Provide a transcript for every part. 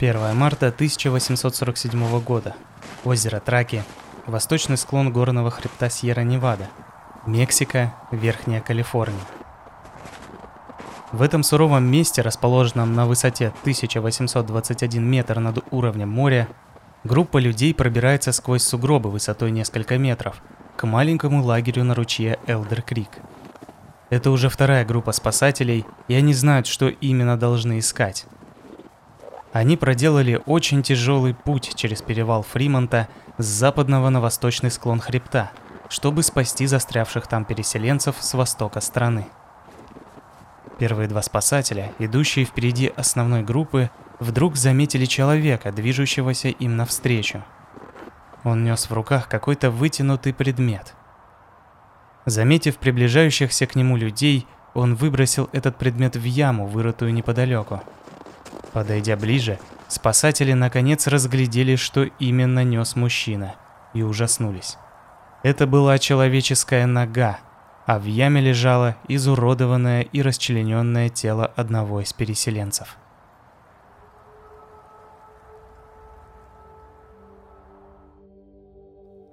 1 марта 1847 года. Озеро Траки. Восточный склон горного хребта Сьерра-Невада. Мексика, Верхняя Калифорния. В этом суровом месте, расположенном на высоте 1821 метр над уровнем моря, группа людей пробирается сквозь сугробы высотой несколько метров к маленькому лагерю на ручье Элдер Крик. Это уже вторая группа спасателей, и они знают, что именно должны искать. Они проделали очень тяжелый путь через перевал Фримонта с западного на восточный склон хребта, чтобы спасти застрявших там переселенцев с востока страны. Первые два спасателя, идущие впереди основной группы, вдруг заметили человека, движущегося им навстречу. Он нес в руках какой-то вытянутый предмет. Заметив приближающихся к нему людей, он выбросил этот предмет в яму, вырытую неподалеку. Подойдя ближе, спасатели наконец разглядели, что именно нес мужчина, и ужаснулись. Это была человеческая нога, а в яме лежало изуродованное и расчлененное тело одного из переселенцев.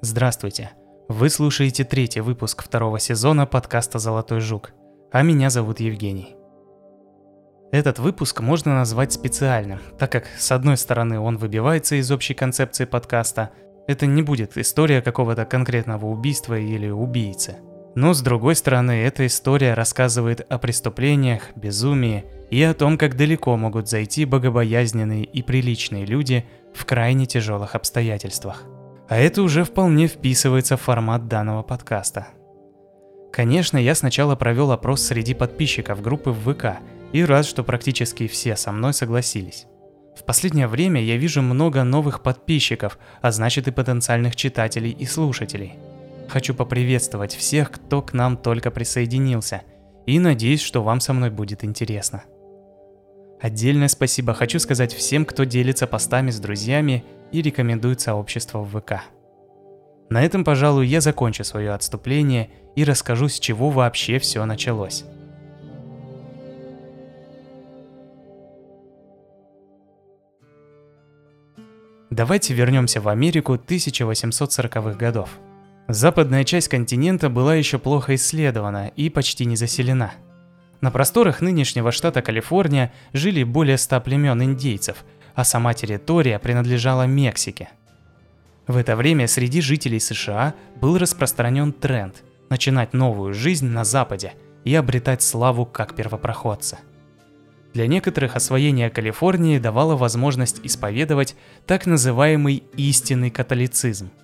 Здравствуйте! Вы слушаете третий выпуск второго сезона подкаста «Золотой жук», а меня зовут Евгений. Этот выпуск можно назвать специальным, так как, с одной стороны, он выбивается из общей концепции подкаста, это не будет история какого-то конкретного убийства или убийцы – но с другой стороны, эта история рассказывает о преступлениях, безумии и о том, как далеко могут зайти богобоязненные и приличные люди в крайне тяжелых обстоятельствах. А это уже вполне вписывается в формат данного подкаста. Конечно, я сначала провел опрос среди подписчиков группы в ВК и рад, что практически все со мной согласились. В последнее время я вижу много новых подписчиков, а значит и потенциальных читателей и слушателей – Хочу поприветствовать всех, кто к нам только присоединился, и надеюсь, что вам со мной будет интересно. Отдельное спасибо хочу сказать всем, кто делится постами с друзьями и рекомендует сообщество в ВК. На этом, пожалуй, я закончу свое отступление и расскажу, с чего вообще все началось. Давайте вернемся в Америку 1840-х годов. Западная часть континента была еще плохо исследована и почти не заселена. На просторах нынешнего штата Калифорния жили более ста племен индейцев, а сама территория принадлежала Мексике. В это время среди жителей США был распространен тренд начинать новую жизнь на Западе и обретать славу как первопроходца. Для некоторых освоение Калифорнии давало возможность исповедовать так называемый истинный католицизм –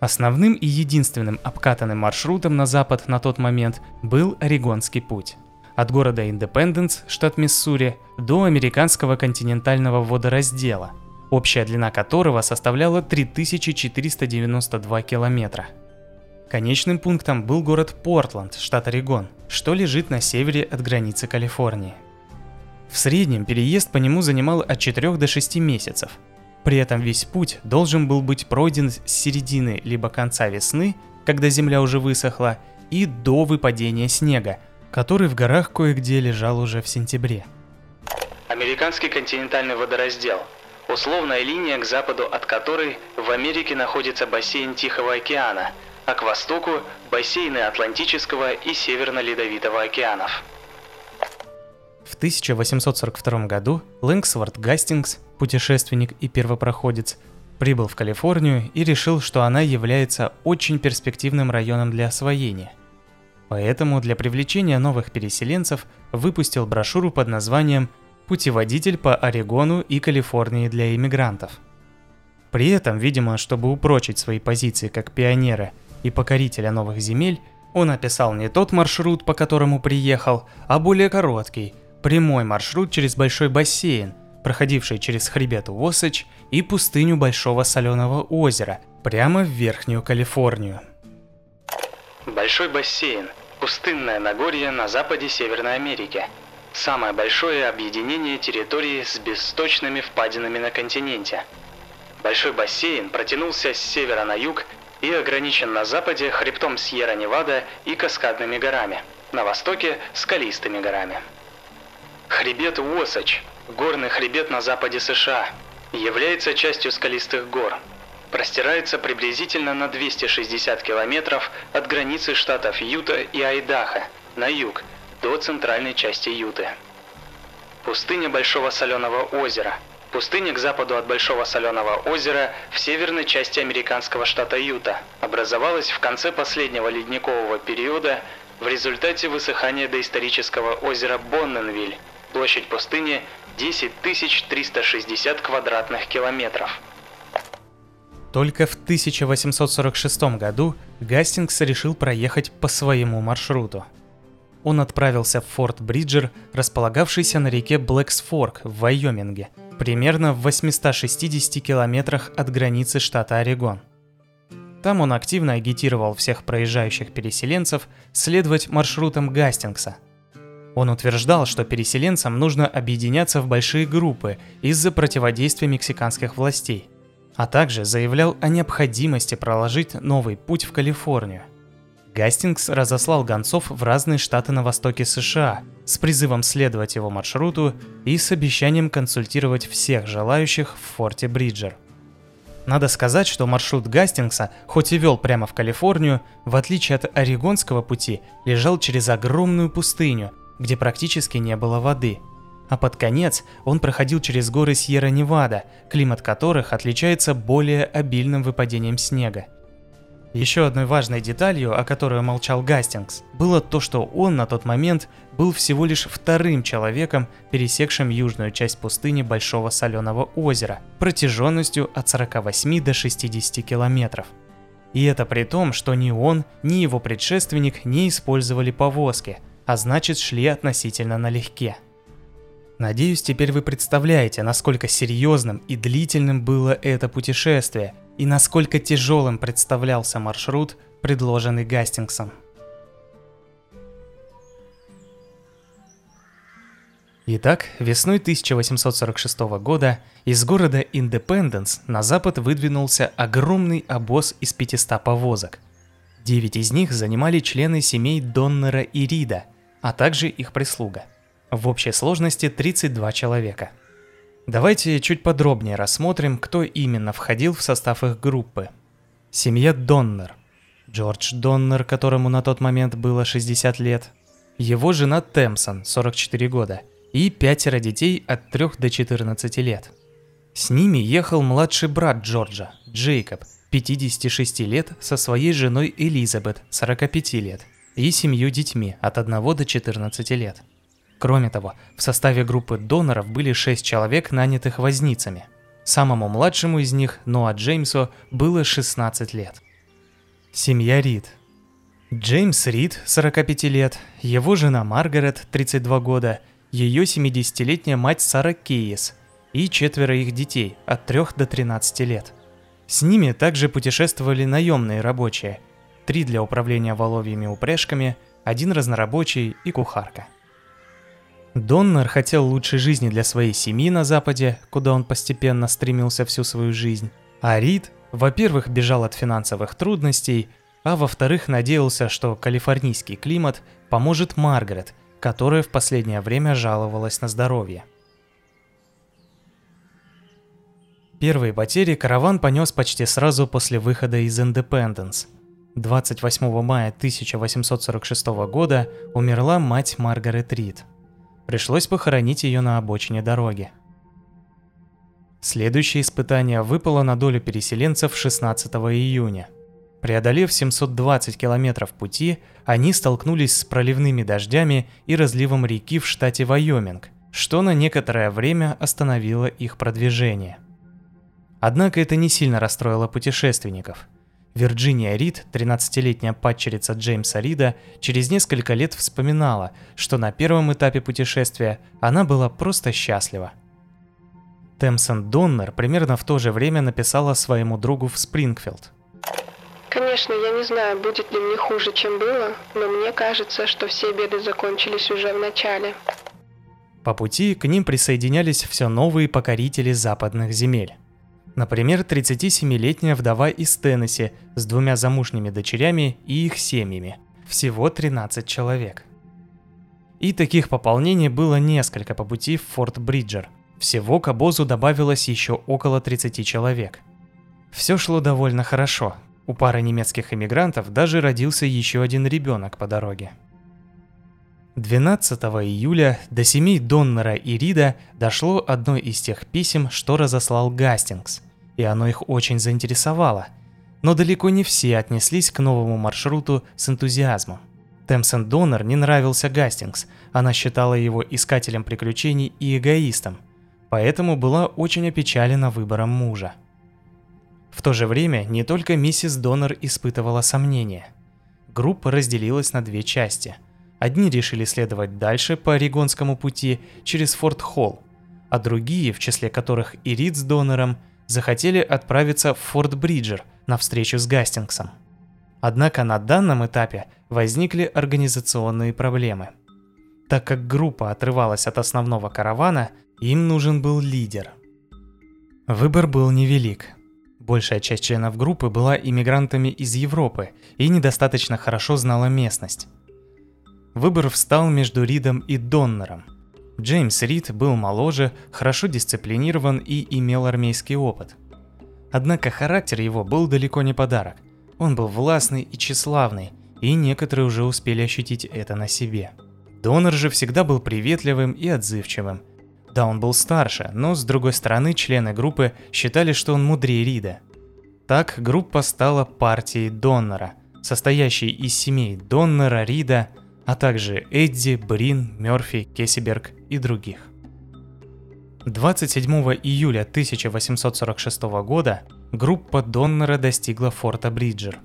Основным и единственным обкатанным маршрутом на запад на тот момент был Орегонский путь. От города Индепенденс, штат Миссури, до американского континентального водораздела, общая длина которого составляла 3492 километра. Конечным пунктом был город Портланд, штат Орегон, что лежит на севере от границы Калифорнии. В среднем переезд по нему занимал от 4 до 6 месяцев – при этом весь путь должен был быть пройден с середины либо конца весны, когда земля уже высохла, и до выпадения снега, который в горах кое-где лежал уже в сентябре. Американский континентальный водораздел – условная линия, к западу от которой в Америке находится бассейн Тихого океана, а к востоку – бассейны Атлантического и Северно-Ледовитого океанов. В 1842 году Лэнгсворт Гастингс путешественник и первопроходец, прибыл в Калифорнию и решил, что она является очень перспективным районом для освоения. Поэтому для привлечения новых переселенцев выпустил брошюру под названием «Путеводитель по Орегону и Калифорнии для иммигрантов». При этом, видимо, чтобы упрочить свои позиции как пионера и покорителя новых земель, он описал не тот маршрут, по которому приехал, а более короткий, прямой маршрут через большой бассейн, проходивший через хребет Уосач и пустыню Большого Соленого озера, прямо в Верхнюю Калифорнию. Большой бассейн – пустынное Нагорье на западе Северной Америки. Самое большое объединение территории с бесточными впадинами на континенте. Большой бассейн протянулся с севера на юг и ограничен на западе хребтом Сьерра-Невада и Каскадными горами, на востоке – скалистыми горами. Хребет Уосач горный хребет на западе США, является частью скалистых гор. Простирается приблизительно на 260 километров от границы штатов Юта и Айдахо на юг до центральной части Юты. Пустыня Большого Соленого озера. Пустыня к западу от Большого Соленого озера в северной части американского штата Юта образовалась в конце последнего ледникового периода в результате высыхания доисторического озера Бонненвиль. Площадь пустыни 10 360 квадратных километров. Только в 1846 году Гастингс решил проехать по своему маршруту. Он отправился в Форт Бриджер, располагавшийся на реке Блэксфорк в Вайоминге, примерно в 860 километрах от границы штата Орегон. Там он активно агитировал всех проезжающих переселенцев следовать маршрутам Гастингса. Он утверждал, что переселенцам нужно объединяться в большие группы из-за противодействия мексиканских властей, а также заявлял о необходимости проложить новый путь в Калифорнию. Гастингс разослал гонцов в разные штаты на востоке США с призывом следовать его маршруту и с обещанием консультировать всех желающих в форте Бриджер. Надо сказать, что маршрут Гастингса, хоть и вел прямо в Калифорнию, в отличие от Орегонского пути, лежал через огромную пустыню, где практически не было воды. А под конец он проходил через горы Сьерра-Невада, климат которых отличается более обильным выпадением снега. Еще одной важной деталью, о которой молчал Гастингс, было то, что он на тот момент был всего лишь вторым человеком, пересекшим южную часть пустыни Большого Соленого озера, протяженностью от 48 до 60 километров. И это при том, что ни он, ни его предшественник не использовали повозки, а значит шли относительно налегке. Надеюсь, теперь вы представляете, насколько серьезным и длительным было это путешествие, и насколько тяжелым представлялся маршрут, предложенный Гастингсом. Итак, весной 1846 года из города Индепенденс на запад выдвинулся огромный обоз из 500 повозок. Девять из них занимали члены семей Доннера и Рида, а также их прислуга. В общей сложности 32 человека – Давайте чуть подробнее рассмотрим, кто именно входил в состав их группы. Семья Доннер. Джордж Доннер, которому на тот момент было 60 лет. Его жена Темсон, 44 года. И пятеро детей от 3 до 14 лет. С ними ехал младший брат Джорджа, Джейкоб, 56 лет, со своей женой Элизабет, 45 лет, и семью детьми от 1 до 14 лет. Кроме того, в составе группы доноров были шесть человек, нанятых возницами. Самому младшему из них, Ноа Джеймсу, было 16 лет. Семья Рид. Джеймс Рид, 45 лет, его жена Маргарет, 32 года, ее 70-летняя мать Сара Кейс и четверо их детей от 3 до 13 лет. С ними также путешествовали наемные рабочие, три для управления воловьими упряжками, один разнорабочий и кухарка. Доннер хотел лучшей жизни для своей семьи на Западе, куда он постепенно стремился всю свою жизнь. А Рид, во-первых, бежал от финансовых трудностей, а во-вторых, надеялся, что калифорнийский климат поможет Маргарет, которая в последнее время жаловалась на здоровье. Первые потери караван понес почти сразу после выхода из Индепенденс. 28 мая 1846 года умерла мать Маргарет Рид – Пришлось похоронить ее на обочине дороги. Следующее испытание выпало на долю переселенцев 16 июня. Преодолев 720 километров пути, они столкнулись с проливными дождями и разливом реки в штате Вайоминг, что на некоторое время остановило их продвижение. Однако это не сильно расстроило путешественников – Вирджиния Рид, 13-летняя падчерица Джеймса Рида, через несколько лет вспоминала, что на первом этапе путешествия она была просто счастлива. Темсон Доннер примерно в то же время написала своему другу в Спрингфилд. Конечно, я не знаю, будет ли мне хуже, чем было, но мне кажется, что все беды закончились уже в начале. По пути к ним присоединялись все новые покорители западных земель. Например, 37-летняя вдова из Теннесси с двумя замужними дочерями и их семьями. Всего 13 человек. И таких пополнений было несколько по пути в Форт Бриджер. Всего к обозу добавилось еще около 30 человек. Все шло довольно хорошо. У пары немецких эмигрантов даже родился еще один ребенок по дороге. 12 июля до семей Доннера и Рида дошло одно из тех писем, что разослал Гастингс, и оно их очень заинтересовало. Но далеко не все отнеслись к новому маршруту с энтузиазмом. Темсен Доннер не нравился Гастингс, она считала его искателем приключений и эгоистом, поэтому была очень опечалена выбором мужа. В то же время не только миссис Доннер испытывала сомнения. Группа разделилась на две части – Одни решили следовать дальше по Орегонскому пути через Форт Холл, а другие, в числе которых и Рид с Донором, захотели отправиться в Форт Бриджер на встречу с Гастингсом. Однако на данном этапе возникли организационные проблемы. Так как группа отрывалась от основного каравана, им нужен был лидер. Выбор был невелик. Большая часть членов группы была иммигрантами из Европы и недостаточно хорошо знала местность. Выбор встал между Ридом и Доннером. Джеймс Рид был моложе, хорошо дисциплинирован и имел армейский опыт. Однако характер его был далеко не подарок. Он был властный и тщеславный, и некоторые уже успели ощутить это на себе. Донор же всегда был приветливым и отзывчивым. Да, он был старше, но с другой стороны члены группы считали, что он мудрее Рида. Так группа стала партией Доннера, состоящей из семей Доннера, Рида, а также Эдди, Брин, Мёрфи, Кессиберг и других. 27 июля 1846 года группа Доннера достигла форта Бриджер.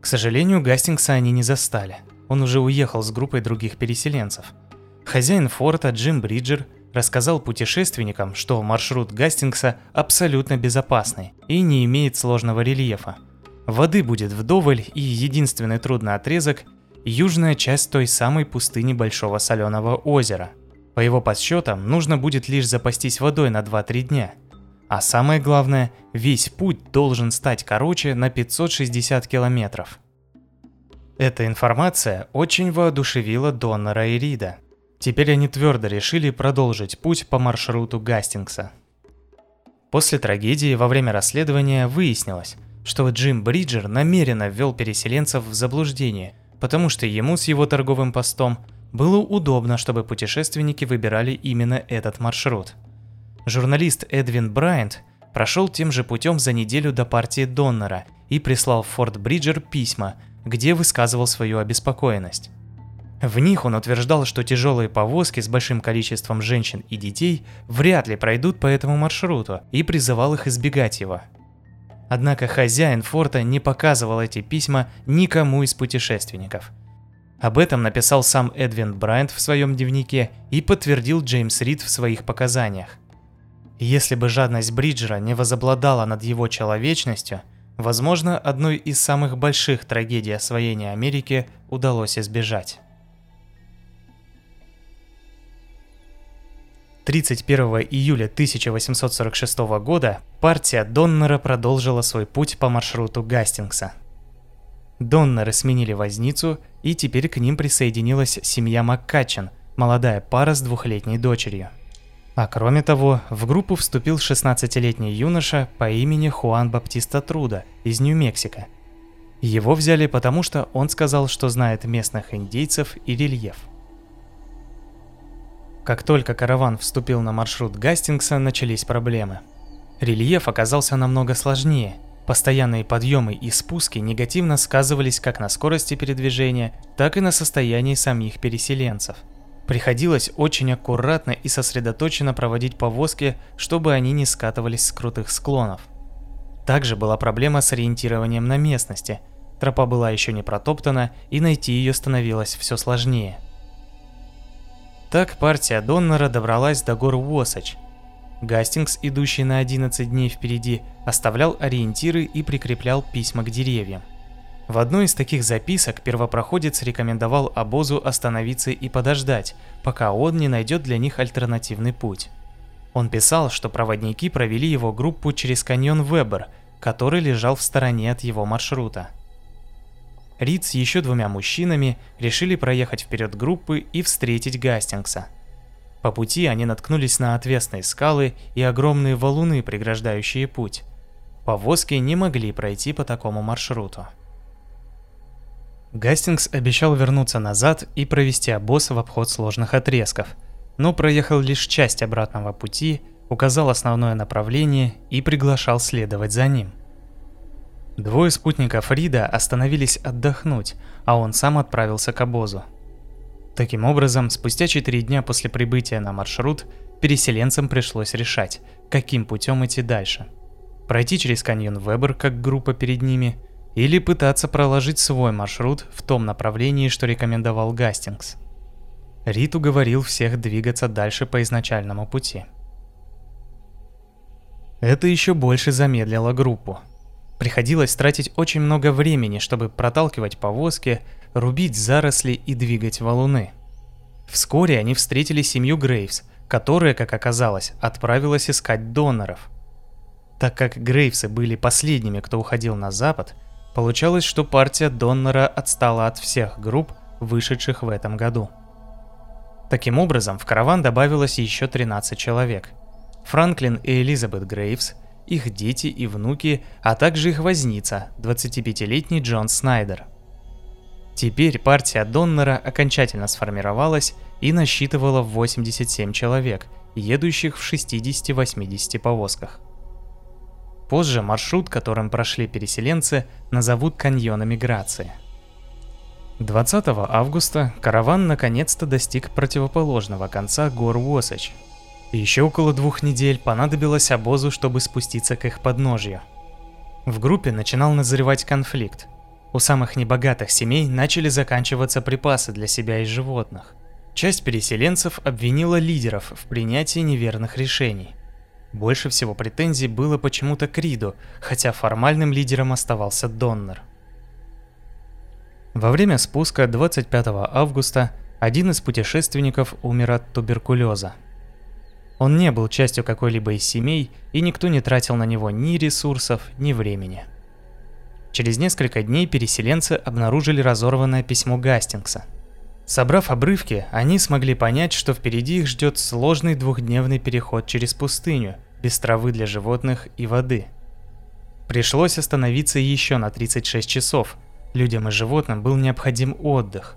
К сожалению, Гастингса они не застали. Он уже уехал с группой других переселенцев. Хозяин форта Джим Бриджер рассказал путешественникам, что маршрут Гастингса абсолютно безопасный и не имеет сложного рельефа. Воды будет вдоволь, и единственный трудный отрезок южная часть той самой пустыни Большого Соленого озера. По его подсчетам, нужно будет лишь запастись водой на 2-3 дня. А самое главное, весь путь должен стать короче на 560 километров. Эта информация очень воодушевила Доннера и Рида. Теперь они твердо решили продолжить путь по маршруту Гастингса. После трагедии во время расследования выяснилось, что Джим Бриджер намеренно ввел переселенцев в заблуждение – потому что ему с его торговым постом было удобно, чтобы путешественники выбирали именно этот маршрут. Журналист Эдвин Брайант прошел тем же путем за неделю до партии Доннера и прислал в Форт Бриджер письма, где высказывал свою обеспокоенность. В них он утверждал, что тяжелые повозки с большим количеством женщин и детей вряд ли пройдут по этому маршруту и призывал их избегать его – Однако хозяин форта не показывал эти письма никому из путешественников. Об этом написал сам Эдвин Брайант в своем дневнике и подтвердил Джеймс Рид в своих показаниях. Если бы жадность Бриджера не возобладала над его человечностью, возможно, одной из самых больших трагедий освоения Америки удалось избежать. 31 июля 1846 года партия Доннера продолжила свой путь по маршруту Гастингса. Доннеры сменили возницу, и теперь к ним присоединилась семья Маккачен, молодая пара с двухлетней дочерью. А кроме того, в группу вступил 16-летний юноша по имени Хуан Баптиста Труда из Нью-Мексико. Его взяли потому, что он сказал, что знает местных индейцев и рельеф – как только караван вступил на маршрут Гастингса, начались проблемы. Рельеф оказался намного сложнее. Постоянные подъемы и спуски негативно сказывались как на скорости передвижения, так и на состоянии самих переселенцев. Приходилось очень аккуратно и сосредоточенно проводить повозки, чтобы они не скатывались с крутых склонов. Также была проблема с ориентированием на местности. Тропа была еще не протоптана, и найти ее становилось все сложнее. Так партия Доннера добралась до гор Уосач. Гастингс, идущий на 11 дней впереди, оставлял ориентиры и прикреплял письма к деревьям. В одной из таких записок первопроходец рекомендовал обозу остановиться и подождать, пока он не найдет для них альтернативный путь. Он писал, что проводники провели его группу через каньон Вебер, который лежал в стороне от его маршрута. Рид с еще двумя мужчинами решили проехать вперед группы и встретить Гастингса. По пути они наткнулись на отвесные скалы и огромные валуны, преграждающие путь. Повозки не могли пройти по такому маршруту. Гастингс обещал вернуться назад и провести обоз в обход сложных отрезков, но проехал лишь часть обратного пути, указал основное направление и приглашал следовать за ним. Двое спутников Рида остановились отдохнуть, а он сам отправился к обозу. Таким образом, спустя 4 дня после прибытия на маршрут, переселенцам пришлось решать, каким путем идти дальше. Пройти через каньон Вебер, как группа перед ними, или пытаться проложить свой маршрут в том направлении, что рекомендовал Гастингс. Рид уговорил всех двигаться дальше по изначальному пути. Это еще больше замедлило группу. Приходилось тратить очень много времени, чтобы проталкивать повозки, рубить заросли и двигать валуны. Вскоре они встретили семью Грейвс, которая, как оказалось, отправилась искать доноров. Так как Грейвсы были последними, кто уходил на запад, получалось, что партия донора отстала от всех групп, вышедших в этом году. Таким образом, в караван добавилось еще 13 человек. Франклин и Элизабет Грейвс, их дети и внуки, а также их возница, 25-летний Джон Снайдер – Теперь партия Доннера окончательно сформировалась и насчитывала 87 человек, едущих в 60-80 повозках. Позже маршрут, которым прошли переселенцы, назовут каньоном миграции. 20 августа караван наконец-то достиг противоположного конца гор Уосач. Еще около двух недель понадобилось обозу, чтобы спуститься к их подножью. В группе начинал назревать конфликт – у самых небогатых семей начали заканчиваться припасы для себя и животных. Часть переселенцев обвинила лидеров в принятии неверных решений. Больше всего претензий было почему-то к Риду, хотя формальным лидером оставался Доннер. Во время спуска 25 августа один из путешественников умер от туберкулеза. Он не был частью какой-либо из семей, и никто не тратил на него ни ресурсов, ни времени. Через несколько дней переселенцы обнаружили разорванное письмо Гастингса. Собрав обрывки, они смогли понять, что впереди их ждет сложный двухдневный переход через пустыню, без травы для животных и воды. Пришлось остановиться еще на 36 часов. Людям и животным был необходим отдых.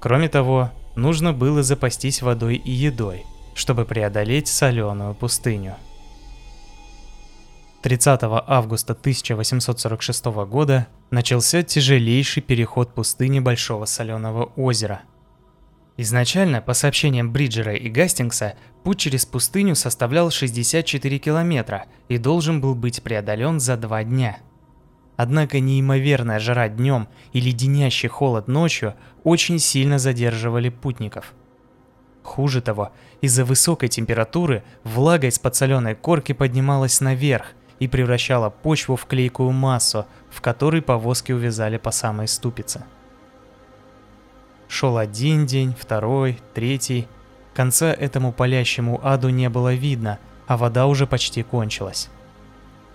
Кроме того, нужно было запастись водой и едой, чтобы преодолеть соленую пустыню. 30 августа 1846 года начался тяжелейший переход пустыни Большого Соленого озера. Изначально, по сообщениям Бриджера и Гастингса, путь через пустыню составлял 64 километра и должен был быть преодолен за два дня. Однако неимоверная жара днем и леденящий холод ночью очень сильно задерживали путников. Хуже того, из-за высокой температуры влага из подсоленной корки поднималась наверх, и превращала почву в клейкую массу, в которой повозки увязали по самой ступице. Шел один день, второй, третий. Конца этому палящему аду не было видно, а вода уже почти кончилась.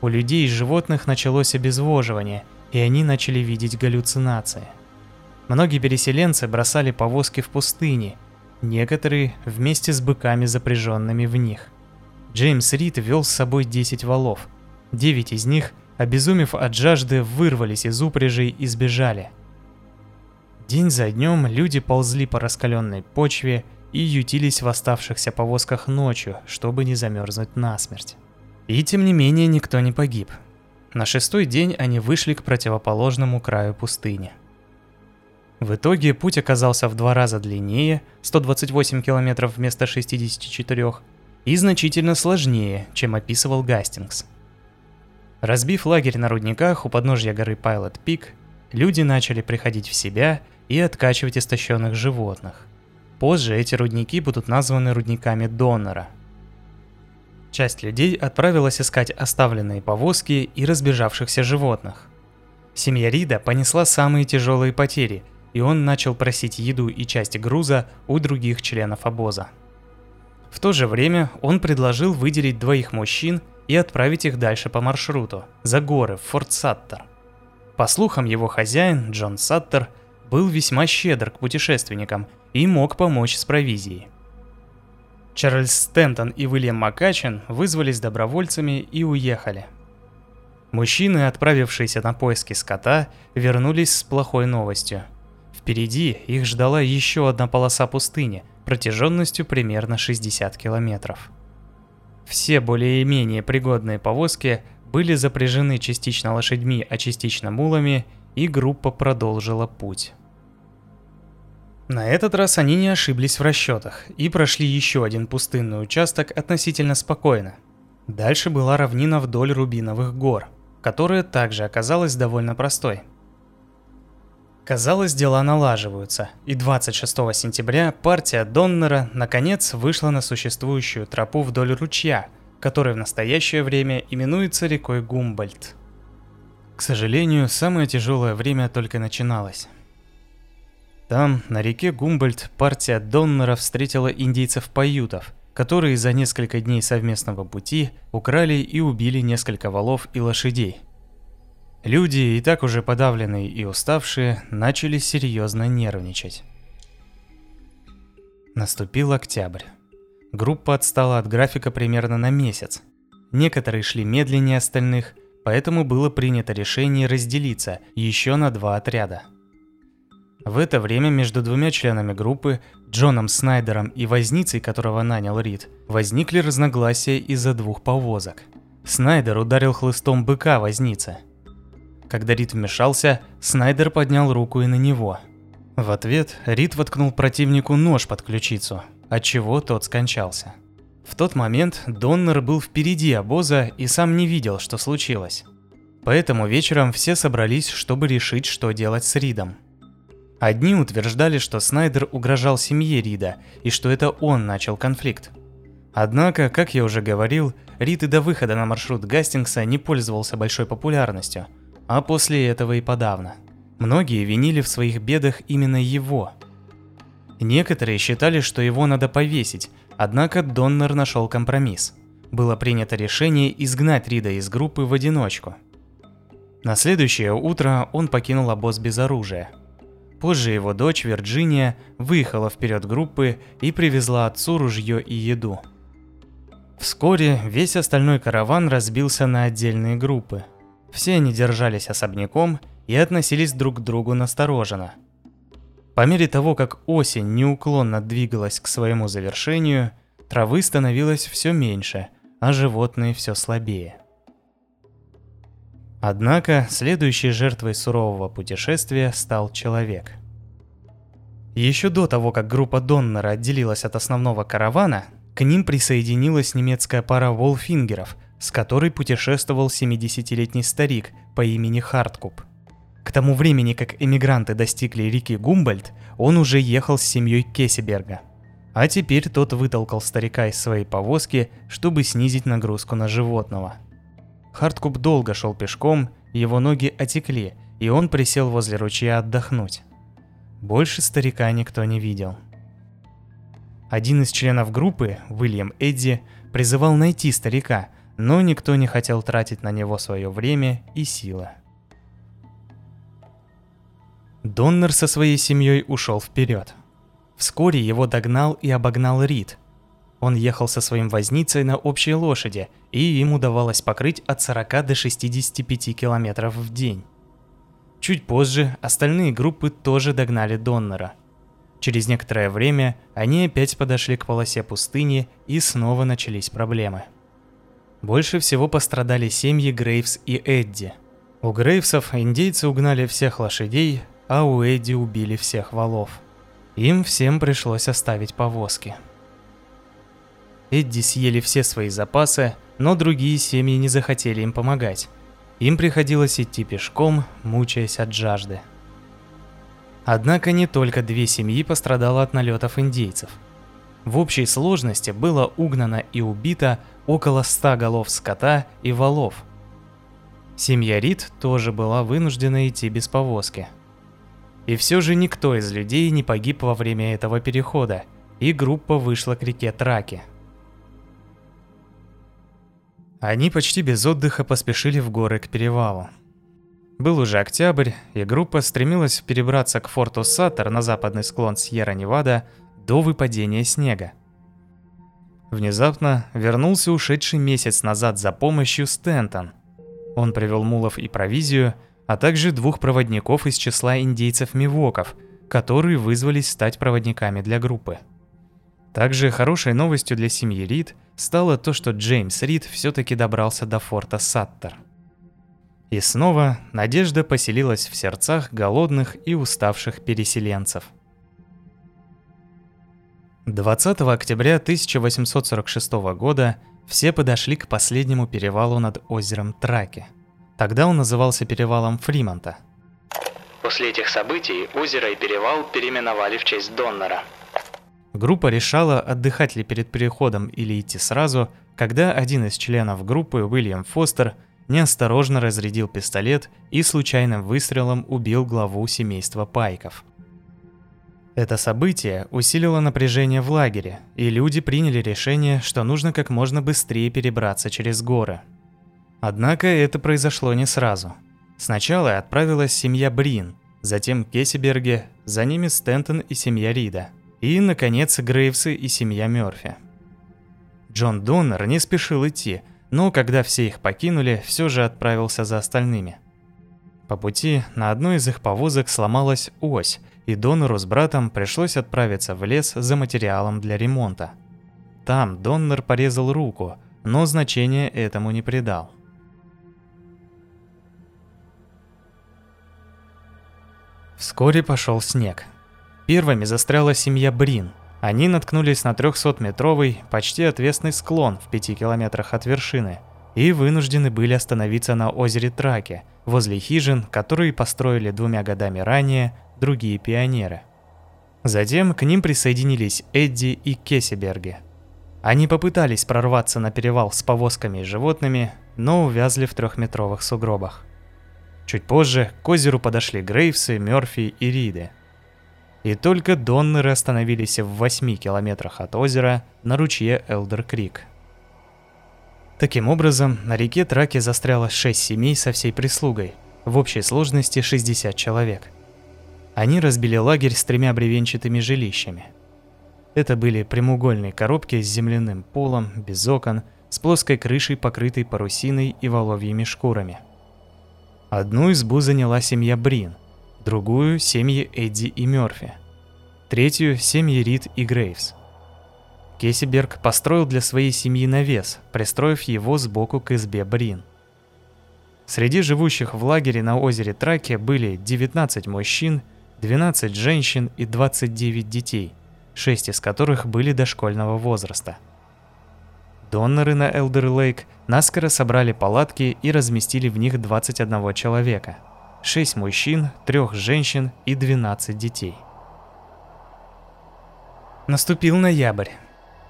У людей и животных началось обезвоживание, и они начали видеть галлюцинации. Многие переселенцы бросали повозки в пустыне, некоторые вместе с быками, запряженными в них. Джеймс Рид вел с собой 10 валов, Девять из них, обезумев от жажды, вырвались из упряжей и сбежали. День за днем люди ползли по раскаленной почве и ютились в оставшихся повозках ночью, чтобы не замерзнуть насмерть. И тем не менее никто не погиб. На шестой день они вышли к противоположному краю пустыни. В итоге путь оказался в два раза длиннее, 128 километров вместо 64, и значительно сложнее, чем описывал Гастингс. Разбив лагерь на рудниках у подножья горы Пайлот Пик, люди начали приходить в себя и откачивать истощенных животных. Позже эти рудники будут названы рудниками донора. Часть людей отправилась искать оставленные повозки и разбежавшихся животных. Семья Рида понесла самые тяжелые потери, и он начал просить еду и часть груза у других членов обоза. В то же время он предложил выделить двоих мужчин и отправить их дальше по маршруту, за горы, в Форт Саттер. По слухам, его хозяин, Джон Саттер, был весьма щедр к путешественникам и мог помочь с провизией. Чарльз Стентон и Уильям Макачин вызвались добровольцами и уехали. Мужчины, отправившиеся на поиски скота, вернулись с плохой новостью. Впереди их ждала еще одна полоса пустыни, протяженностью примерно 60 километров. Все более-менее пригодные повозки были запряжены частично лошадьми, а частично мулами, и группа продолжила путь. На этот раз они не ошиблись в расчетах и прошли еще один пустынный участок относительно спокойно. Дальше была равнина вдоль Рубиновых гор, которая также оказалась довольно простой. Казалось, дела налаживаются, и 26 сентября партия Доннера наконец вышла на существующую тропу вдоль ручья, который в настоящее время именуется рекой Гумбольд. К сожалению, самое тяжелое время только начиналось. Там, на реке Гумбольд, партия Доннера встретила индейцев-паютов, которые за несколько дней совместного пути украли и убили несколько валов и лошадей. Люди, и так уже подавленные и уставшие, начали серьезно нервничать. Наступил октябрь. Группа отстала от графика примерно на месяц. Некоторые шли медленнее остальных, поэтому было принято решение разделиться еще на два отряда. В это время между двумя членами группы, Джоном Снайдером и возницей, которого нанял Рид, возникли разногласия из-за двух повозок. Снайдер ударил хлыстом быка возницы. Когда Рид вмешался, Снайдер поднял руку и на него. В ответ Рид воткнул противнику нож под ключицу, отчего тот скончался. В тот момент Доннер был впереди обоза и сам не видел, что случилось. Поэтому вечером все собрались, чтобы решить, что делать с Ридом. Одни утверждали, что Снайдер угрожал семье Рида и что это он начал конфликт. Однако, как я уже говорил, Рид и до выхода на маршрут Гастингса не пользовался большой популярностью, а после этого и подавно. Многие винили в своих бедах именно его – Некоторые считали, что его надо повесить, однако Доннер нашел компромисс. Было принято решение изгнать Рида из группы в одиночку. На следующее утро он покинул обоз без оружия. Позже его дочь Вирджиния выехала вперед группы и привезла отцу ружье и еду. Вскоре весь остальной караван разбился на отдельные группы. Все они держались особняком и относились друг к другу настороженно – по мере того, как осень неуклонно двигалась к своему завершению, травы становилось все меньше, а животные все слабее. Однако следующей жертвой сурового путешествия стал человек. Еще до того, как группа Доннера отделилась от основного каравана, к ним присоединилась немецкая пара волфингеров, с которой путешествовал 70-летний старик по имени Харткуп – к тому времени, как эмигранты достигли реки Гумбольд, он уже ехал с семьей Кесеберга. А теперь тот вытолкал старика из своей повозки, чтобы снизить нагрузку на животного. Харткуп долго шел пешком, его ноги отекли, и он присел возле ручья отдохнуть. Больше старика никто не видел. Один из членов группы, Уильям Эдди, призывал найти старика, но никто не хотел тратить на него свое время и силы. Доннер со своей семьей ушел вперед. Вскоре его догнал и обогнал Рид. Он ехал со своим возницей на общей лошади, и им удавалось покрыть от 40 до 65 километров в день. Чуть позже остальные группы тоже догнали Доннера. Через некоторое время они опять подошли к полосе пустыни, и снова начались проблемы. Больше всего пострадали семьи Грейвс и Эдди. У Грейвсов индейцы угнали всех лошадей, а у Эдди убили всех валов. Им всем пришлось оставить повозки. Эдди съели все свои запасы, но другие семьи не захотели им помогать. Им приходилось идти пешком, мучаясь от жажды. Однако не только две семьи пострадало от налетов индейцев. В общей сложности было угнано и убито около ста голов скота и валов. Семья Рид тоже была вынуждена идти без повозки – и все же никто из людей не погиб во время этого перехода, и группа вышла к реке Траки. Они почти без отдыха поспешили в горы к перевалу. Был уже октябрь, и группа стремилась перебраться к форту Саттер на западный склон Сьерра-Невада до выпадения снега. Внезапно вернулся ушедший месяц назад за помощью Стентон. Он привел мулов и провизию, а также двух проводников из числа индейцев-мивоков, которые вызвались стать проводниками для группы. Также хорошей новостью для семьи Рид стало то, что Джеймс Рид все-таки добрался до форта Саттер. И снова надежда поселилась в сердцах голодных и уставших переселенцев. 20 октября 1846 года все подошли к последнему перевалу над озером Траки. Тогда он назывался перевалом Фримонта. После этих событий озеро и перевал переименовали в честь Доннера. Группа решала, отдыхать ли перед переходом или идти сразу, когда один из членов группы, Уильям Фостер, неосторожно разрядил пистолет и случайным выстрелом убил главу семейства Пайков. Это событие усилило напряжение в лагере, и люди приняли решение, что нужно как можно быстрее перебраться через горы. Однако это произошло не сразу. Сначала отправилась семья Брин, затем Кесиберге, за ними Стентон и семья Рида, и, наконец, Грейвсы и семья Мёрфи. Джон Доннер не спешил идти – но когда все их покинули, все же отправился за остальными. По пути на одной из их повозок сломалась ось, и Донору с братом пришлось отправиться в лес за материалом для ремонта. Там Доннер порезал руку, но значения этому не придал. Вскоре пошел снег. Первыми застряла семья Брин – они наткнулись на 300-метровый, почти отвесный склон в 5 километрах от вершины и вынуждены были остановиться на озере Траке, возле хижин, которые построили двумя годами ранее другие пионеры. Затем к ним присоединились Эдди и Кесиберги. Они попытались прорваться на перевал с повозками и животными, но увязли в трехметровых сугробах. Чуть позже к озеру подошли Грейвсы, Мёрфи и Риды – и только Доннеры остановились в 8 километрах от озера на ручье Элдер-Крик. Таким образом, на реке Траке застряло 6 семей со всей прислугой, в общей сложности 60 человек. Они разбили лагерь с тремя бревенчатыми жилищами. Это были прямоугольные коробки с земляным полом, без окон, с плоской крышей, покрытой парусиной и воловьими шкурами. Одну избу заняла семья Брин, другую – семьи Эдди и Мёрфи, третью – семьи Рид и Грейвс. Кесиберг построил для своей семьи навес, пристроив его сбоку к избе Брин. Среди живущих в лагере на озере Траке были 19 мужчин, 12 женщин и 29 детей, 6 из которых были дошкольного возраста. Доноры на Элдер Лейк наскоро собрали палатки и разместили в них 21 человека – 6 мужчин, 3 женщин и 12 детей. Наступил ноябрь.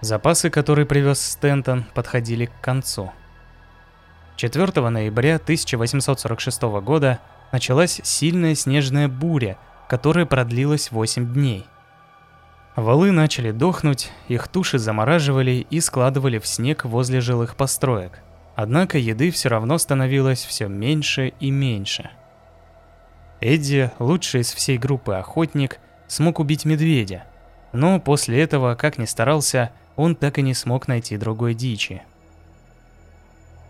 Запасы, которые привез Стентон, подходили к концу. 4 ноября 1846 года началась сильная снежная буря, которая продлилась 8 дней. Валы начали дохнуть, их туши замораживали и складывали в снег возле жилых построек. Однако еды все равно становилось все меньше и меньше – Эдди, лучший из всей группы охотник, смог убить медведя. Но после этого, как ни старался, он так и не смог найти другой дичи.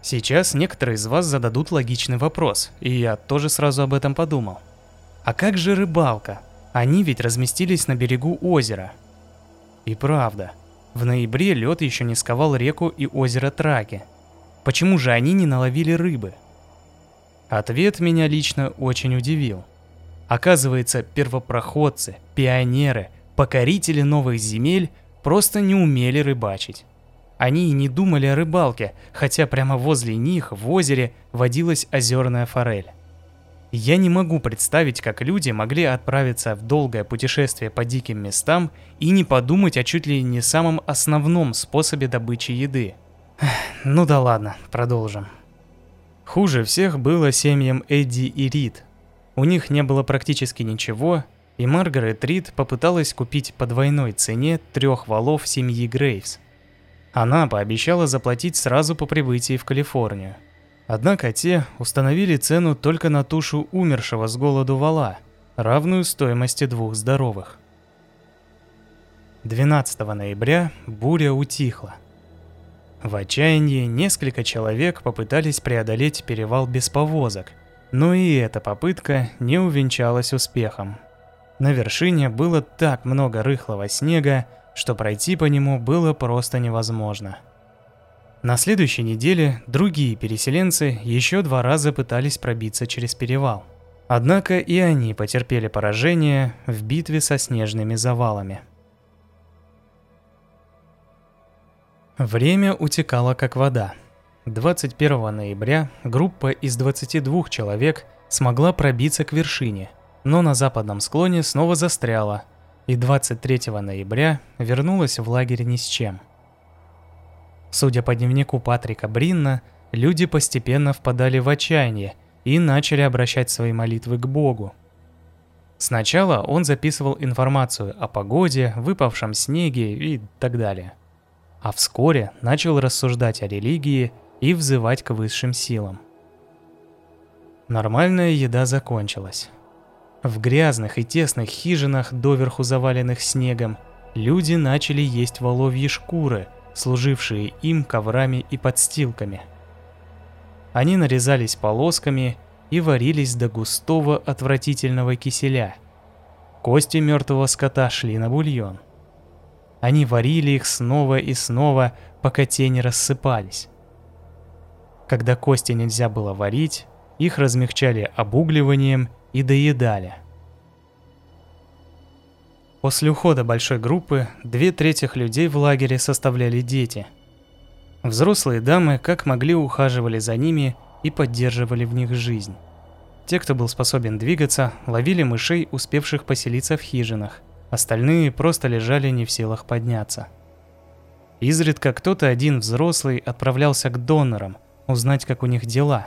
Сейчас некоторые из вас зададут логичный вопрос, и я тоже сразу об этом подумал. А как же рыбалка? Они ведь разместились на берегу озера. И правда, в ноябре лед еще не сковал реку и озеро Траки. Почему же они не наловили рыбы? Ответ меня лично очень удивил. Оказывается, первопроходцы, пионеры, покорители новых земель просто не умели рыбачить. Они и не думали о рыбалке, хотя прямо возле них в озере водилась озерная форель. Я не могу представить, как люди могли отправиться в долгое путешествие по диким местам и не подумать о чуть ли не самом основном способе добычи еды. Ну да ладно, продолжим. Хуже всех было семьям Эдди и Рид. У них не было практически ничего, и Маргарет Рид попыталась купить по двойной цене трех валов семьи Грейвс. Она пообещала заплатить сразу по прибытии в Калифорнию. Однако те установили цену только на тушу умершего с голоду вала, равную стоимости двух здоровых. 12 ноября буря утихла. В отчаянии несколько человек попытались преодолеть перевал без повозок, но и эта попытка не увенчалась успехом. На вершине было так много рыхлого снега, что пройти по нему было просто невозможно. На следующей неделе другие переселенцы еще два раза пытались пробиться через перевал. Однако и они потерпели поражение в битве со снежными завалами. Время утекало как вода. 21 ноября группа из 22 человек смогла пробиться к вершине, но на западном склоне снова застряла, и 23 ноября вернулась в лагерь ни с чем. Судя по дневнику Патрика Бринна, люди постепенно впадали в отчаяние и начали обращать свои молитвы к Богу. Сначала он записывал информацию о погоде, выпавшем снеге и так далее – а вскоре начал рассуждать о религии и взывать к высшим силам. Нормальная еда закончилась. В грязных и тесных хижинах, доверху заваленных снегом, люди начали есть воловьи шкуры, служившие им коврами и подстилками. Они нарезались полосками и варились до густого отвратительного киселя. Кости мертвого скота шли на бульон – они варили их снова и снова, пока те не рассыпались. Когда кости нельзя было варить, их размягчали обугливанием и доедали. После ухода большой группы две трети людей в лагере составляли дети. Взрослые дамы как могли ухаживали за ними и поддерживали в них жизнь. Те, кто был способен двигаться, ловили мышей, успевших поселиться в хижинах – Остальные просто лежали не в силах подняться. Изредка кто-то один взрослый отправлялся к донорам, узнать, как у них дела.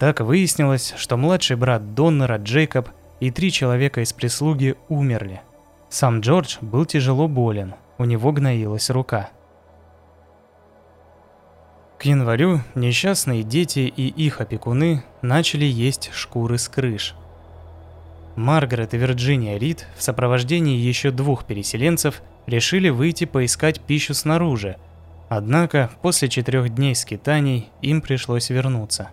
Так выяснилось, что младший брат донора Джейкоб и три человека из прислуги умерли. Сам Джордж был тяжело болен, у него гноилась рука. К январю несчастные дети и их опекуны начали есть шкуры с крыш – Маргарет и Вирджиния Рид в сопровождении еще двух переселенцев решили выйти поискать пищу снаружи, однако после четырех дней скитаний им пришлось вернуться.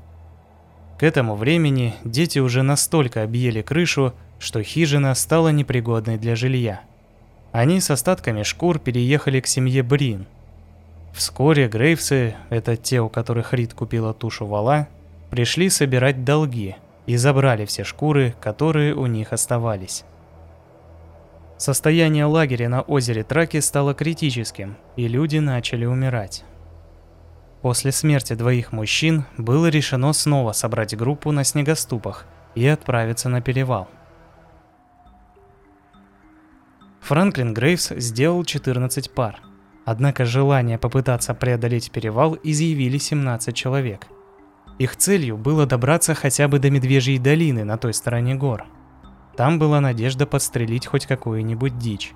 К этому времени дети уже настолько объели крышу, что хижина стала непригодной для жилья. Они с остатками шкур переехали к семье Брин. Вскоре Грейвсы, это те, у которых Рид купила тушу вала, пришли собирать долги – и забрали все шкуры, которые у них оставались. Состояние лагеря на озере Траки стало критическим, и люди начали умирать. После смерти двоих мужчин было решено снова собрать группу на снегоступах и отправиться на перевал. Франклин Грейвс сделал 14 пар. Однако желание попытаться преодолеть перевал изъявили 17 человек. Их целью было добраться хотя бы до Медвежьей долины на той стороне гор. Там была надежда подстрелить хоть какую-нибудь дичь.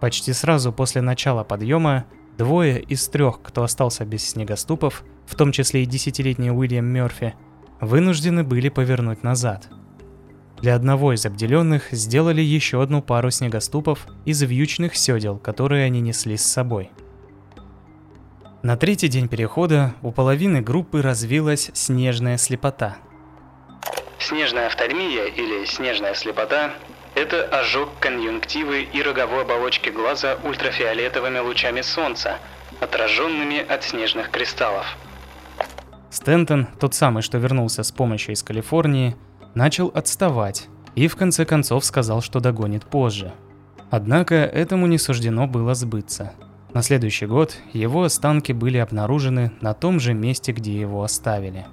Почти сразу после начала подъема двое из трех, кто остался без снегоступов, в том числе и десятилетний Уильям Мёрфи, вынуждены были повернуть назад. Для одного из обделенных сделали еще одну пару снегоступов из вьючных седел, которые они несли с собой – на третий день перехода у половины группы развилась снежная слепота. Снежная офтальмия или снежная слепота – это ожог конъюнктивы и роговой оболочки глаза ультрафиолетовыми лучами солнца, отраженными от снежных кристаллов. Стентон, тот самый, что вернулся с помощью из Калифорнии, начал отставать и в конце концов сказал, что догонит позже. Однако этому не суждено было сбыться – на следующий год его останки были обнаружены на том же месте, где его оставили.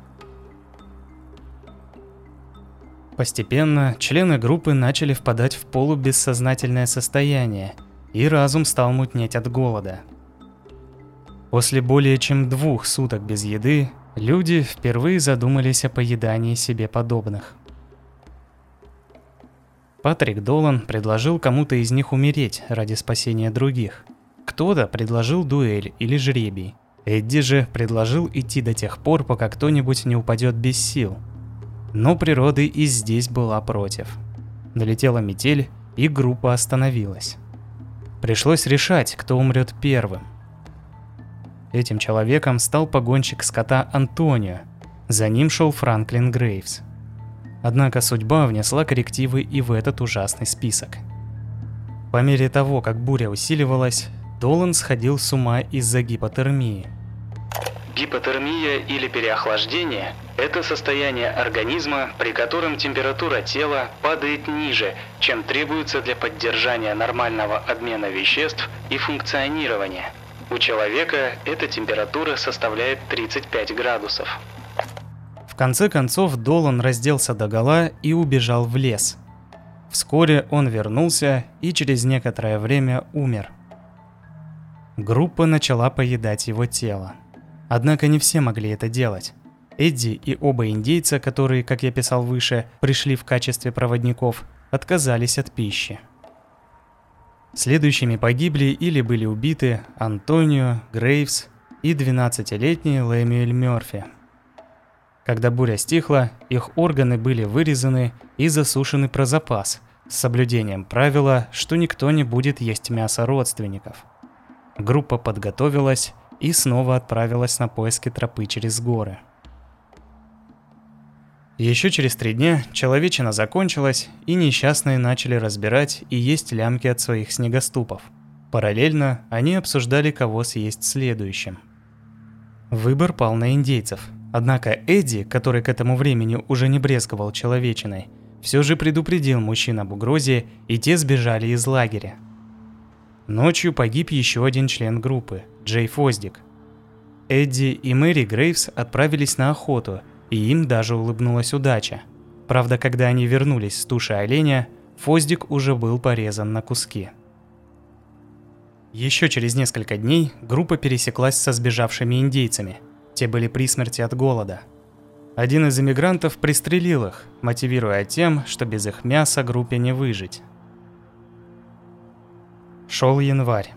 Постепенно члены группы начали впадать в полубессознательное состояние, и разум стал мутнеть от голода. После более чем двух суток без еды, люди впервые задумались о поедании себе подобных. Патрик Долан предложил кому-то из них умереть ради спасения других – кто-то предложил дуэль или жребий. Эдди же предложил идти до тех пор, пока кто-нибудь не упадет без сил. Но природа и здесь была против. Налетела метель, и группа остановилась. Пришлось решать, кто умрет первым. Этим человеком стал погонщик скота Антонио. За ним шел Франклин Грейвс. Однако судьба внесла коррективы и в этот ужасный список. По мере того, как буря усиливалась, Долан сходил с ума из-за гипотермии. Гипотермия или переохлаждение – это состояние организма, при котором температура тела падает ниже, чем требуется для поддержания нормального обмена веществ и функционирования. У человека эта температура составляет 35 градусов. В конце концов Долан разделся догола и убежал в лес. Вскоре он вернулся и через некоторое время умер. Группа начала поедать его тело. Однако не все могли это делать. Эдди и оба индейца, которые, как я писал выше, пришли в качестве проводников, отказались от пищи. Следующими погибли или были убиты Антонио, Грейвс и 12-летний Лэмюэль Мёрфи. Когда буря стихла, их органы были вырезаны и засушены про запас, с соблюдением правила, что никто не будет есть мясо родственников. Группа подготовилась и снова отправилась на поиски тропы через горы. Еще через три дня человечина закончилась, и несчастные начали разбирать и есть лямки от своих снегоступов. Параллельно они обсуждали, кого съесть следующим. Выбор пал на индейцев. Однако Эдди, который к этому времени уже не брезговал человечиной, все же предупредил мужчин об угрозе, и те сбежали из лагеря. Ночью погиб еще один член группы – Джей Фоздик. Эдди и Мэри Грейвс отправились на охоту – и им даже улыбнулась удача. Правда, когда они вернулись с туши оленя, Фоздик уже был порезан на куски. Еще через несколько дней группа пересеклась со сбежавшими индейцами. Те были при смерти от голода. Один из иммигрантов пристрелил их, мотивируя тем, что без их мяса группе не выжить. Шел январь.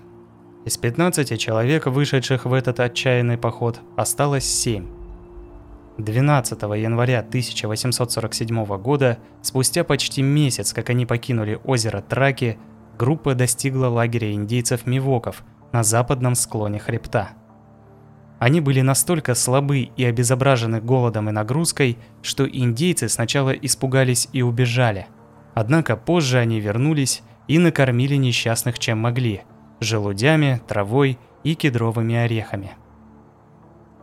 Из 15 человек, вышедших в этот отчаянный поход, осталось 7. 12 января 1847 года, спустя почти месяц, как они покинули озеро Траки, группа достигла лагеря индейцев Мивоков на западном склоне хребта. Они были настолько слабы и обезображены голодом и нагрузкой, что индейцы сначала испугались и убежали. Однако позже они вернулись и накормили несчастных чем могли – желудями, травой и кедровыми орехами.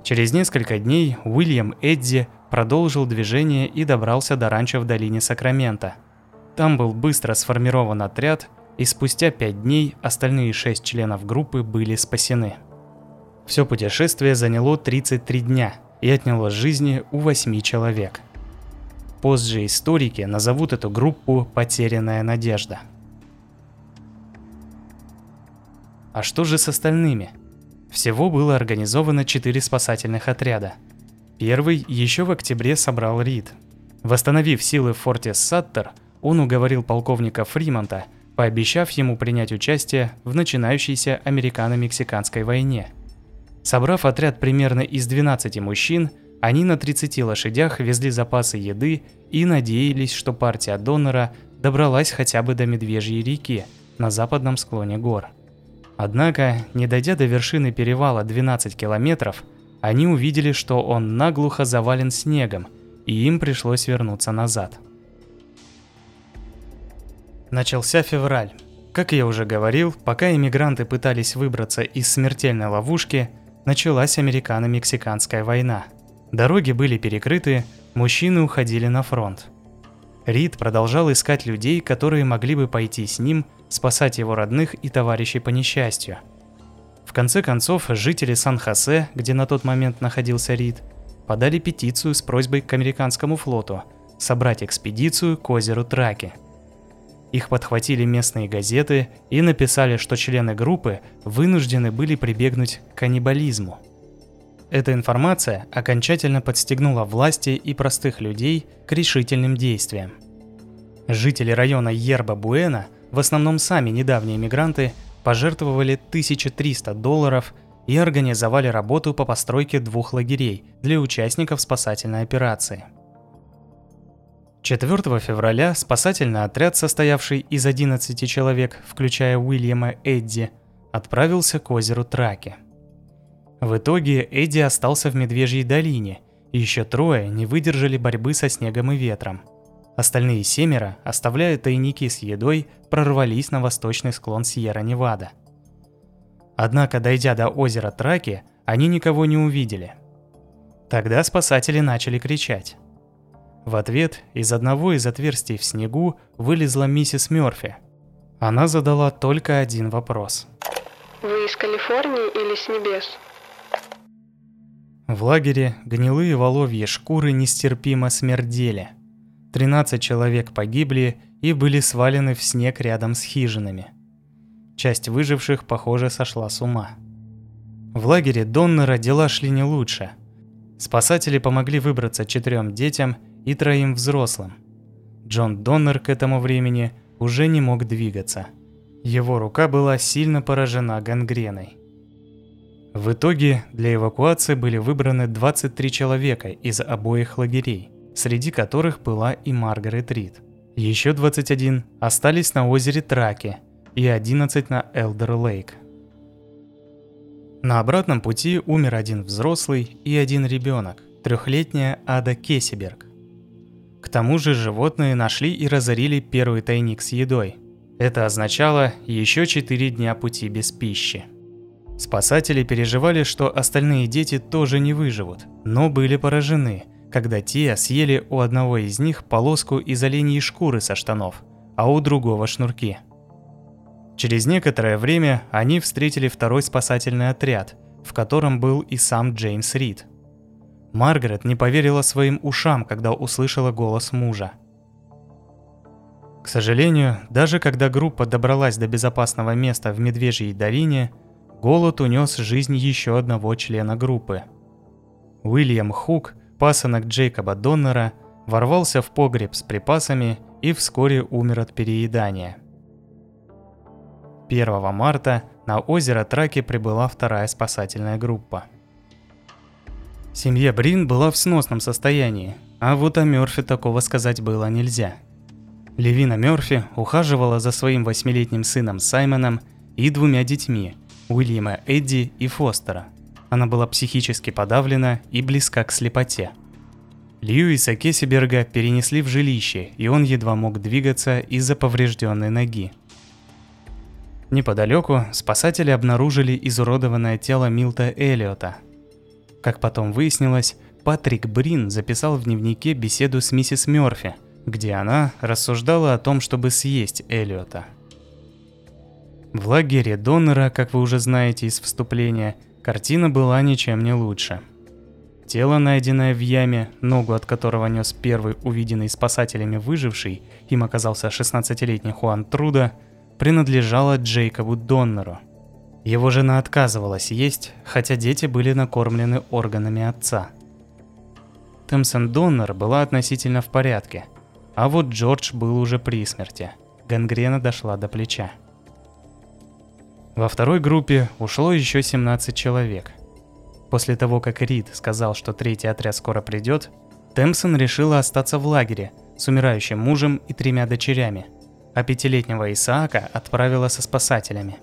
Через несколько дней Уильям Эдди продолжил движение и добрался до ранчо в долине Сакрамента. Там был быстро сформирован отряд, и спустя пять дней остальные шесть членов группы были спасены. Все путешествие заняло 33 дня и отняло жизни у восьми человек. Позже историки назовут эту группу «Потерянная надежда». А что же с остальными? Всего было организовано четыре спасательных отряда. Первый еще в октябре собрал Рид. Восстановив силы в форте Саттер, он уговорил полковника Фримонта, пообещав ему принять участие в начинающейся американо-мексиканской войне. Собрав отряд примерно из 12 мужчин, они на 30 лошадях везли запасы еды и надеялись, что партия донора добралась хотя бы до Медвежьей реки на западном склоне гор. Однако, не дойдя до вершины перевала 12 километров, они увидели, что он наглухо завален снегом, и им пришлось вернуться назад. Начался февраль. Как я уже говорил, пока иммигранты пытались выбраться из смертельной ловушки, началась американо-мексиканская война. Дороги были перекрыты, мужчины уходили на фронт. Рид продолжал искать людей, которые могли бы пойти с ним – спасать его родных и товарищей по несчастью. В конце концов, жители Сан-Хосе, где на тот момент находился Рид, подали петицию с просьбой к американскому флоту собрать экспедицию к озеру Траки. Их подхватили местные газеты и написали, что члены группы вынуждены были прибегнуть к каннибализму. Эта информация окончательно подстегнула власти и простых людей к решительным действиям. Жители района Ерба-Буэна – в основном сами недавние мигранты, пожертвовали 1300 долларов и организовали работу по постройке двух лагерей для участников спасательной операции. 4 февраля спасательный отряд, состоявший из 11 человек, включая Уильяма Эдди, отправился к озеру Траки. В итоге Эдди остался в Медвежьей долине, и еще трое не выдержали борьбы со снегом и ветром. Остальные семеро, оставляя тайники с едой, прорвались на восточный склон Сьерра-Невада. Однако, дойдя до озера Траки, они никого не увидели. Тогда спасатели начали кричать. В ответ из одного из отверстий в снегу вылезла миссис Мёрфи. Она задала только один вопрос. Вы из Калифорнии или с небес? В лагере гнилые воловьи шкуры нестерпимо смердели. 13 человек погибли и были свалены в снег рядом с хижинами. Часть выживших, похоже, сошла с ума. В лагере Доннера дела шли не лучше. Спасатели помогли выбраться четырем детям и троим взрослым. Джон Доннер к этому времени уже не мог двигаться. Его рука была сильно поражена гангреной. В итоге для эвакуации были выбраны 23 человека из обоих лагерей, среди которых была и Маргарет Рид. Еще 21 остались на озере Траки и 11 на Элдер Лейк. На обратном пути умер один взрослый и один ребенок, трехлетняя Ада Кесиберг. К тому же животные нашли и разорили первый тайник с едой. Это означало еще 4 дня пути без пищи. Спасатели переживали, что остальные дети тоже не выживут, но были поражены, когда те съели у одного из них полоску из оленьей шкуры со штанов, а у другого шнурки. Через некоторое время они встретили второй спасательный отряд, в котором был и сам Джеймс Рид. Маргарет не поверила своим ушам, когда услышала голос мужа. К сожалению, даже когда группа добралась до безопасного места в Медвежьей долине – Голод унес жизнь еще одного члена группы. Уильям Хук, пасынок Джейкоба Доннера, ворвался в погреб с припасами и вскоре умер от переедания. 1 марта на озеро Траки прибыла вторая спасательная группа. Семья Брин была в сносном состоянии, а вот о Мёрфи такого сказать было нельзя. Левина Мёрфи ухаживала за своим восьмилетним сыном Саймоном и двумя детьми – Уильяма Эдди и Фостера. Она была психически подавлена и близка к слепоте. Льюиса Кесиберга перенесли в жилище, и он едва мог двигаться из-за поврежденной ноги. Неподалеку спасатели обнаружили изуродованное тело Милта Эллиота. Как потом выяснилось, Патрик Брин записал в дневнике беседу с миссис Мёрфи, где она рассуждала о том, чтобы съесть Эллиота – в лагере Донора, как вы уже знаете из вступления, картина была ничем не лучше. Тело, найденное в яме, ногу от которого нес первый увиденный спасателями выживший, им оказался 16-летний Хуан Труда, принадлежало Джейкобу Доннеру. Его жена отказывалась есть, хотя дети были накормлены органами отца. Тэмсон Доннер была относительно в порядке, а вот Джордж был уже при смерти. Гангрена дошла до плеча. Во второй группе ушло еще 17 человек. После того, как Рид сказал, что третий отряд скоро придет, Темпсон решила остаться в лагере с умирающим мужем и тремя дочерями, а пятилетнего Исаака отправила со спасателями.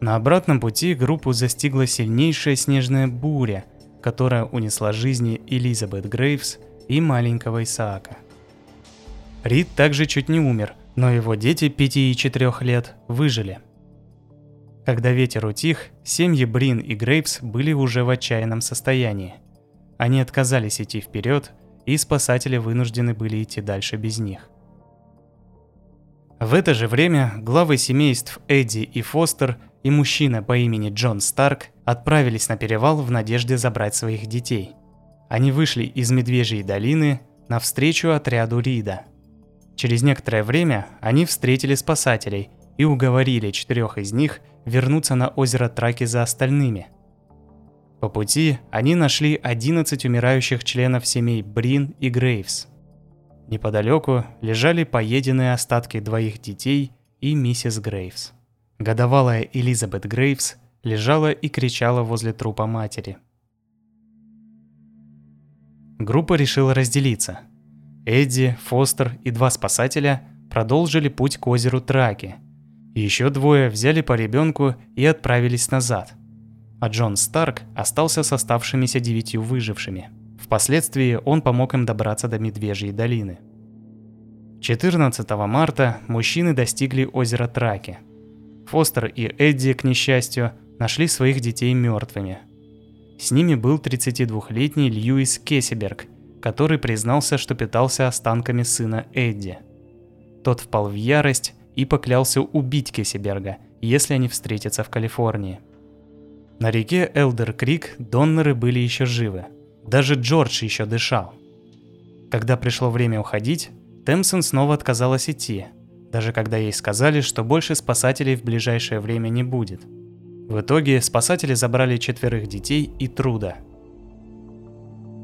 На обратном пути группу застигла сильнейшая снежная буря, которая унесла жизни Элизабет Грейвс и маленького Исаака. Рид также чуть не умер – но его дети 5 и 4 лет выжили. Когда ветер утих, семьи Брин и Грейвс были уже в отчаянном состоянии. Они отказались идти вперед, и спасатели вынуждены были идти дальше без них. В это же время главы семейств Эдди и Фостер и мужчина по имени Джон Старк отправились на перевал в надежде забрать своих детей. Они вышли из Медвежьей долины навстречу отряду Рида – Через некоторое время они встретили спасателей и уговорили четырех из них вернуться на озеро Траки за остальными. По пути они нашли 11 умирающих членов семей Брин и Грейвс. Неподалеку лежали поеденные остатки двоих детей и миссис Грейвс. Годовалая Элизабет Грейвс лежала и кричала возле трупа матери. Группа решила разделиться – Эдди, Фостер и два спасателя продолжили путь к озеру Траки. Еще двое взяли по ребенку и отправились назад. а Джон Старк остался с оставшимися девятью выжившими. Впоследствии он помог им добраться до Медвежьей долины. 14 марта мужчины достигли озера Траки. Фостер и Эдди, к несчастью, нашли своих детей мертвыми. С ними был 32-летний Льюис Кесиберг, который признался, что питался останками сына Эдди. Тот впал в ярость и поклялся убить Кесиберга, если они встретятся в Калифорнии. На реке Элдер Крик доноры были еще живы. Даже Джордж еще дышал. Когда пришло время уходить, Темсон снова отказалась идти, даже когда ей сказали, что больше спасателей в ближайшее время не будет. В итоге спасатели забрали четверых детей и труда.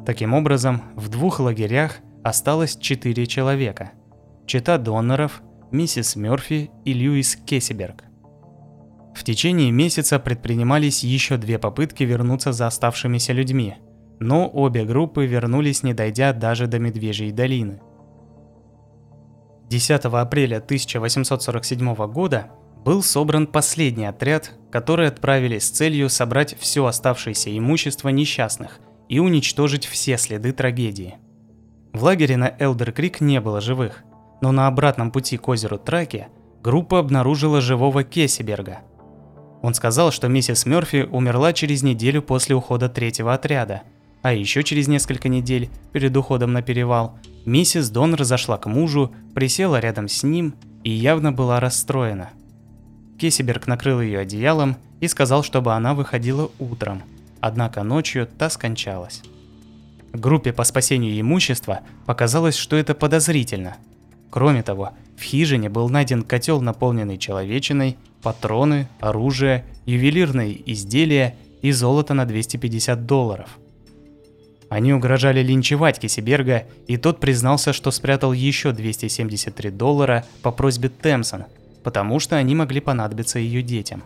Таким образом, в двух лагерях осталось четыре человека. Чита доноров, миссис Мёрфи и Льюис Кесиберг. В течение месяца предпринимались еще две попытки вернуться за оставшимися людьми, но обе группы вернулись, не дойдя даже до Медвежьей долины – 10 апреля 1847 года был собран последний отряд, который отправили с целью собрать все оставшееся имущество несчастных и уничтожить все следы трагедии. В лагере на Элдер Крик не было живых, но на обратном пути к озеру Траки группа обнаружила живого Кесиберга. Он сказал, что миссис Мёрфи умерла через неделю после ухода третьего отряда, а еще через несколько недель, перед уходом на перевал, Миссис Доннер зашла к мужу, присела рядом с ним и явно была расстроена. Кесиберг накрыл ее одеялом и сказал, чтобы она выходила утром, однако ночью та скончалась. Группе по спасению имущества показалось, что это подозрительно. Кроме того, в хижине был найден котел, наполненный человечиной, патроны, оружие, ювелирные изделия и золото на 250 долларов – они угрожали линчевать Кисиберга, и тот признался, что спрятал еще 273 доллара по просьбе Темсон, потому что они могли понадобиться ее детям.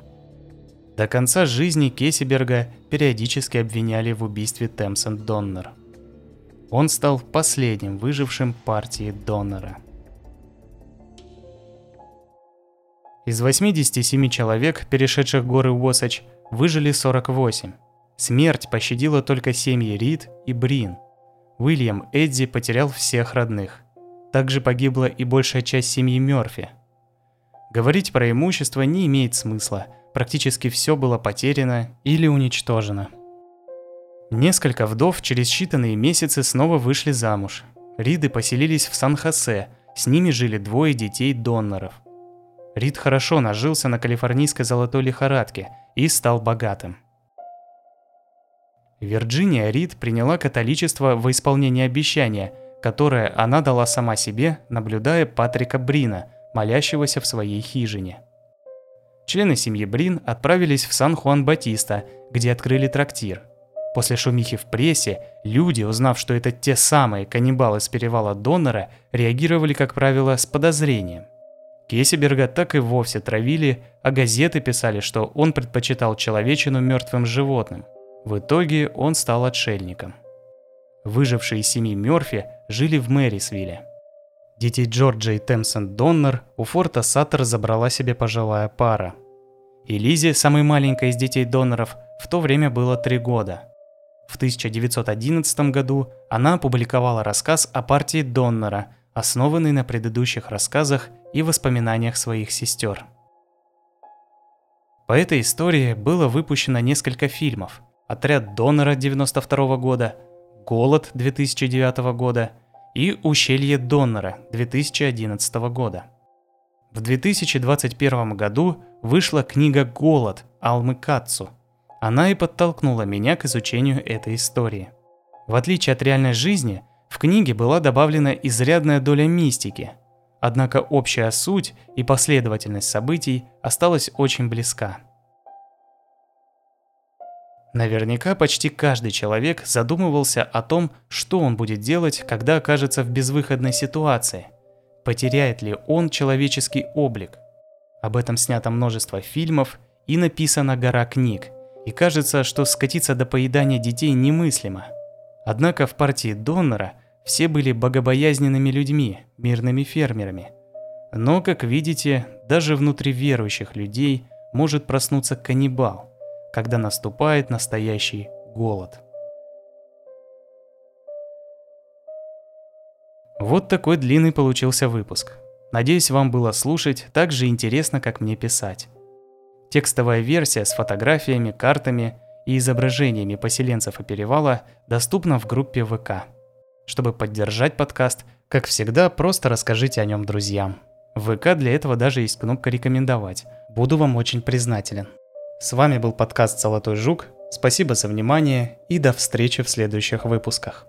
До конца жизни Кесиберга периодически обвиняли в убийстве Темсон Доннер. Он стал последним выжившим партии Доннера. Из 87 человек, перешедших горы Уосач, выжили 48. Смерть пощадила только семьи Рид и Брин. Уильям Эдди потерял всех родных. Также погибла и большая часть семьи Мёрфи. Говорить про имущество не имеет смысла, практически все было потеряно или уничтожено. Несколько вдов через считанные месяцы снова вышли замуж. Риды поселились в Сан-Хосе, с ними жили двое детей доноров. Рид хорошо нажился на калифорнийской золотой лихорадке и стал богатым. Вирджиния Рид приняла католичество во исполнение обещания, которое она дала сама себе, наблюдая Патрика Брина, молящегося в своей хижине. Члены семьи Брин отправились в Сан-Хуан-Батиста, где открыли трактир. После шумихи в прессе, люди, узнав, что это те самые каннибалы с перевала Донора, реагировали, как правило, с подозрением. Кесиберга так и вовсе травили, а газеты писали, что он предпочитал человечину мертвым животным – в итоге он стал отшельником. Выжившие семьи Мёрфи жили в Мэрисвилле. Детей Джорджа и Темсон Доннер у форта Саттер забрала себе пожилая пара. И самой маленькой из детей доноров, в то время было три года. В 1911 году она опубликовала рассказ о партии Доннера, основанный на предыдущих рассказах и воспоминаниях своих сестер. По этой истории было выпущено несколько фильмов – Отряд донора 92 года, Голод 2009 года и Ущелье донора 2011 года. В 2021 году вышла книга «Голод» Алмы Кацу. Она и подтолкнула меня к изучению этой истории. В отличие от реальной жизни, в книге была добавлена изрядная доля мистики, однако общая суть и последовательность событий осталась очень близка. Наверняка почти каждый человек задумывался о том, что он будет делать, когда окажется в безвыходной ситуации. Потеряет ли он человеческий облик? Об этом снято множество фильмов и написана гора книг. И кажется, что скатиться до поедания детей немыслимо. Однако в партии донора все были богобоязненными людьми, мирными фермерами. Но, как видите, даже внутри верующих людей может проснуться каннибал когда наступает настоящий голод. Вот такой длинный получился выпуск. Надеюсь, вам было слушать так же интересно, как мне писать. Текстовая версия с фотографиями, картами и изображениями поселенцев и перевала доступна в группе ВК. Чтобы поддержать подкаст, как всегда, просто расскажите о нем друзьям. В ВК для этого даже есть кнопка «Рекомендовать». Буду вам очень признателен. С вами был подкаст «Золотой жук». Спасибо за внимание и до встречи в следующих выпусках.